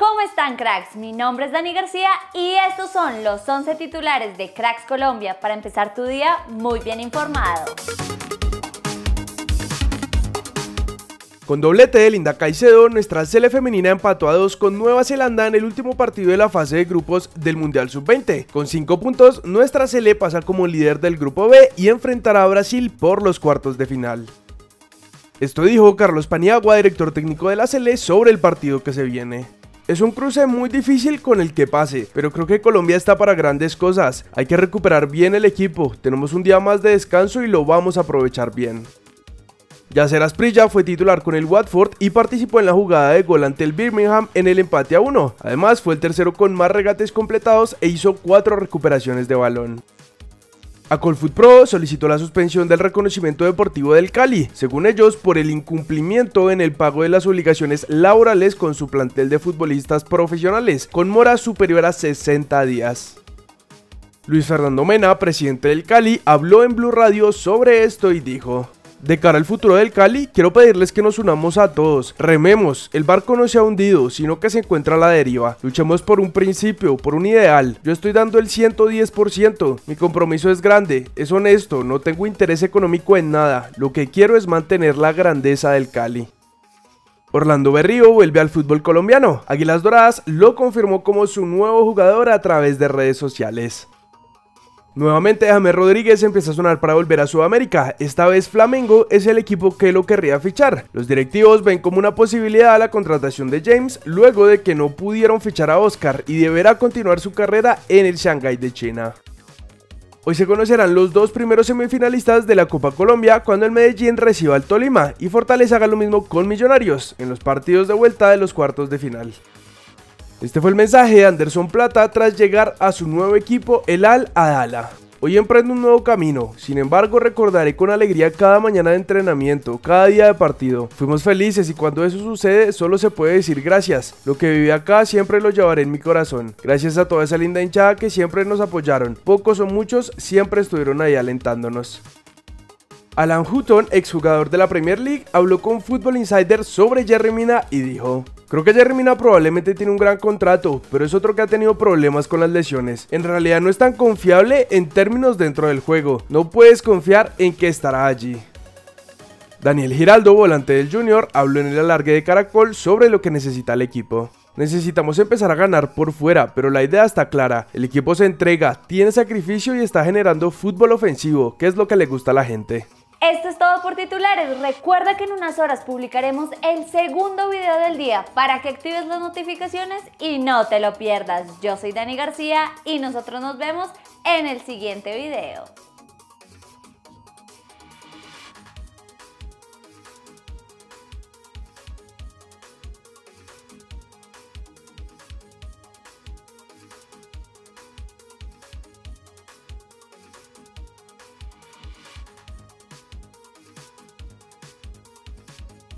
¿Cómo están cracks? Mi nombre es Dani García y estos son los 11 titulares de Cracks Colombia para empezar tu día muy bien informado. Con doblete de Linda Caicedo, nuestra sele femenina empató a 2 con Nueva Zelanda en el último partido de la fase de grupos del Mundial Sub-20. Con 5 puntos, nuestra sele pasa como líder del grupo B y enfrentará a Brasil por los cuartos de final. Esto dijo Carlos Paniagua, director técnico de la Sele, sobre el partido que se viene. Es un cruce muy difícil con el que pase, pero creo que Colombia está para grandes cosas. Hay que recuperar bien el equipo, tenemos un día más de descanso y lo vamos a aprovechar bien. Yacer Asprilla fue titular con el Watford y participó en la jugada de gol ante el Birmingham en el empate a 1. Además fue el tercero con más regates completados e hizo 4 recuperaciones de balón. Acolfoot Pro solicitó la suspensión del reconocimiento deportivo del Cali, según ellos por el incumplimiento en el pago de las obligaciones laborales con su plantel de futbolistas profesionales, con mora superior a 60 días. Luis Fernando Mena, presidente del Cali, habló en Blue Radio sobre esto y dijo: de cara al futuro del Cali, quiero pedirles que nos unamos a todos. Rememos, el barco no se ha hundido, sino que se encuentra a la deriva. Luchemos por un principio, por un ideal. Yo estoy dando el 110%. Mi compromiso es grande, es honesto, no tengo interés económico en nada. Lo que quiero es mantener la grandeza del Cali. Orlando Berrío vuelve al fútbol colombiano. Águilas Doradas lo confirmó como su nuevo jugador a través de redes sociales. Nuevamente James Rodríguez empieza a sonar para volver a Sudamérica, esta vez Flamengo es el equipo que lo querría fichar. Los directivos ven como una posibilidad la contratación de James luego de que no pudieron fichar a Oscar y deberá continuar su carrera en el Shanghai de China. Hoy se conocerán los dos primeros semifinalistas de la Copa Colombia cuando el Medellín reciba al Tolima y Fortaleza haga lo mismo con Millonarios en los partidos de vuelta de los cuartos de final. Este fue el mensaje de Anderson Plata tras llegar a su nuevo equipo, el Al Adala. Hoy emprendo un nuevo camino, sin embargo recordaré con alegría cada mañana de entrenamiento, cada día de partido. Fuimos felices y cuando eso sucede solo se puede decir gracias. Lo que viví acá siempre lo llevaré en mi corazón. Gracias a toda esa linda hinchada que siempre nos apoyaron. Pocos o muchos siempre estuvieron ahí alentándonos. Alan Hutton, exjugador de la Premier League, habló con Football Insider sobre Jerry Mina y dijo: Creo que Jerry probablemente tiene un gran contrato, pero es otro que ha tenido problemas con las lesiones. En realidad no es tan confiable en términos dentro del juego. No puedes confiar en que estará allí. Daniel Giraldo, volante del Junior, habló en el alargue de Caracol sobre lo que necesita el equipo. Necesitamos empezar a ganar por fuera, pero la idea está clara. El equipo se entrega, tiene sacrificio y está generando fútbol ofensivo, que es lo que le gusta a la gente. Esto es todo por titulares. Recuerda que en unas horas publicaremos el segundo video del día para que actives las notificaciones y no te lo pierdas. Yo soy Dani García y nosotros nos vemos en el siguiente video.